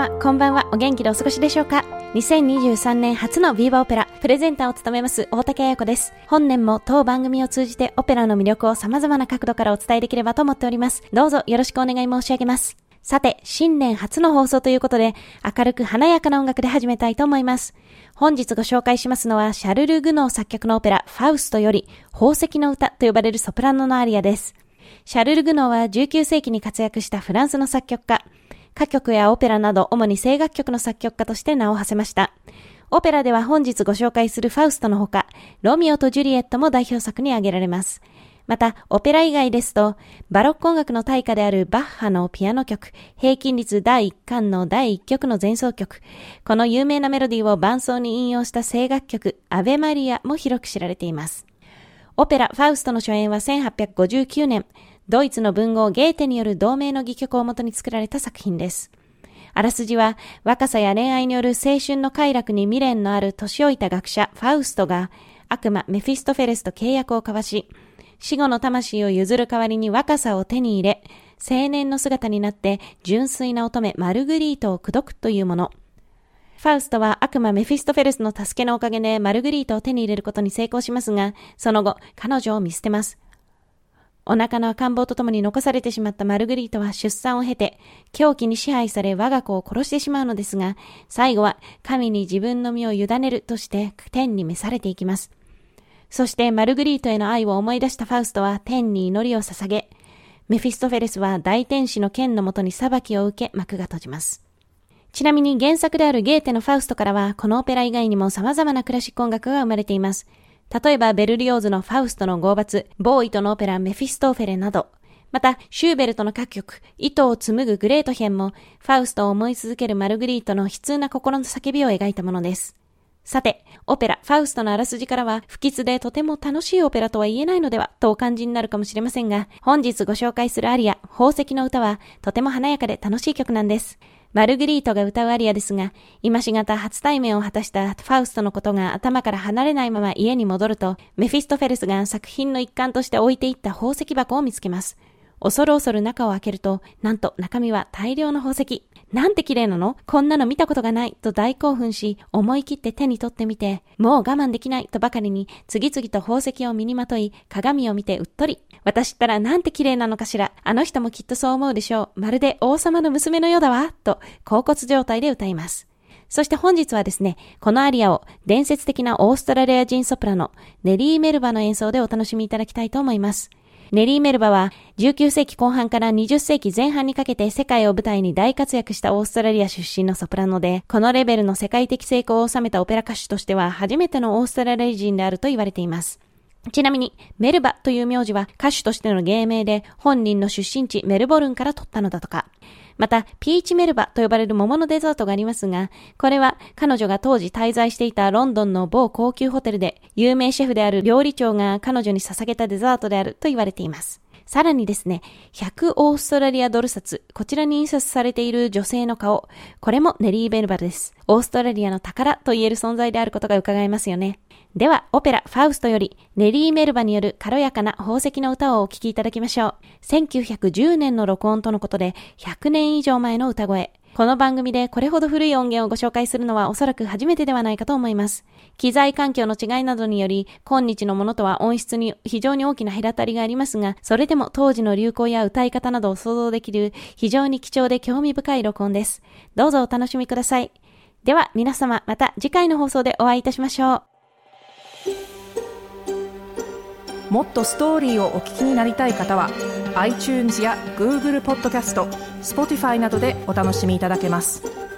様こんばんはお元気でお過ごしでしょうか？2023年初のビーバーオペラプレゼンターを務めます大竹彩子です本年も当番組を通じてオペラの魅力を様々な角度からお伝えできればと思っておりますどうぞよろしくお願い申し上げますさて、新年初の放送ということで、明るく華やかな音楽で始めたいと思います。本日ご紹介しますのは、シャルル・グノー作曲のオペラ、ファウストより、宝石の歌と呼ばれるソプラノのアリアです。シャルル・グノーは19世紀に活躍したフランスの作曲家。歌曲やオペラなど主に声楽曲の作曲家として名を馳せました。オペラでは本日ご紹介するファウストのほか、ロミオとジュリエットも代表作に挙げられます。また、オペラ以外ですと、バロック音楽の大家であるバッハのピアノ曲、平均率第1巻の第1曲の前奏曲、この有名なメロディーを伴奏に引用した声楽曲、アベマリアも広く知られています。オペラ、ファウストの初演は1859年、ドイツの文豪ゲーテによる同名の戯曲をもとに作られた作品です。あらすじは、若さや恋愛による青春の快楽に未練のある年老いた学者、ファウストが、悪魔メフィストフェレスと契約を交わし、死後の魂を譲る代わりに若さを手に入れ、青年の姿になって純粋な乙女マルグリートを口説くというもの。ファウストは悪魔メフィストフェレスの助けのおかげでマルグリートを手に入れることに成功しますが、その後、彼女を見捨てます。お腹の赤ん坊とともに残されてしまったマルグリートは出産を経て、狂気に支配され我が子を殺してしまうのですが、最後は神に自分の身を委ねるとして天に召されていきます。そしてマルグリートへの愛を思い出したファウストは天に祈りを捧げ、メフィストフェレスは大天使の剣のもとに裁きを受け幕が閉じます。ちなみに原作であるゲーテのファウストからは、このオペラ以外にも様々なクラシック音楽が生まれています。例えばベルリオーズのファウストの劫罰、ボーイトのオペラメフィストーフェレなど、また、シューベルトの歌曲、糸を紡ぐグレートヒェンも、ファウストを思い続けるマルグリートの悲痛な心の叫びを描いたものです。さて、オペラ、ファウストのあらすじからは、不吉でとても楽しいオペラとは言えないのでは、とお感じになるかもしれませんが、本日ご紹介するアリア、宝石の歌は、とても華やかで楽しい曲なんです。マルグリートが歌うアリアですが、今しがた初対面を果たしたファウストのことが頭から離れないまま家に戻ると、メフィストフェルスが作品の一環として置いていった宝石箱を見つけます。恐る恐る中を開けると、なんと中身は大量の宝石。なんて綺麗なの？こんなの見たことがないと大興奮し、思い切って手に取ってみて、もう我慢できないとばかりに、次々と宝石を身にまとい、鏡を見てうっとり。私ったらなんて綺麗なのかしら？あの人もきっとそう思うでしょう。まるで王様の娘のようだわ。と、甲骨状態で歌います。そして本日はですね、このアリアを伝説的なオーストラリア人ソプラノ、ネリー・メルバの演奏でお楽しみいただきたいと思います。ネリー・メルバは19世紀後半から20世紀前半にかけて世界を舞台に大活躍したオーストラリア出身のソプラノで、このレベルの世界的成功を収めたオペラ歌手としては初めてのオーストラリア人であると言われています。ちなみに、メルバという名字は歌手としての芸名で本人の出身地メルボルンから取ったのだとか。また、ピーチメルバと呼ばれる桃のデザートがありますが、これは彼女が当時滞在していたロンドンの某高級ホテルで、有名シェフである料理長が彼女に捧げたデザートであると言われています。さらにですね、100オーストラリアドル札、こちらに印刷されている女性の顔、これもネリー・ベルバルです。オーストラリアの宝と言える存在であることが伺えますよね。では、オペラ、ファウストより、ネリー・メルバによる軽やかな宝石の歌をお聴きいただきましょう。1910年の録音とのことで、100年以上前の歌声。この番組でこれほど古い音源をご紹介するのはおそらく初めてではないかと思います。機材環境の違いなどにより、今日のものとは音質に非常に大きな隔たりがありますが、それでも当時の流行や歌い方などを想像できる非常に貴重で興味深い録音です。どうぞお楽しみください。では皆様また次回の放送でお会いいたしましょう。もっとストーリーをお聞きになりたい方は iTunes や Google ポッドキャスト Spotify などでお楽しみいただけます。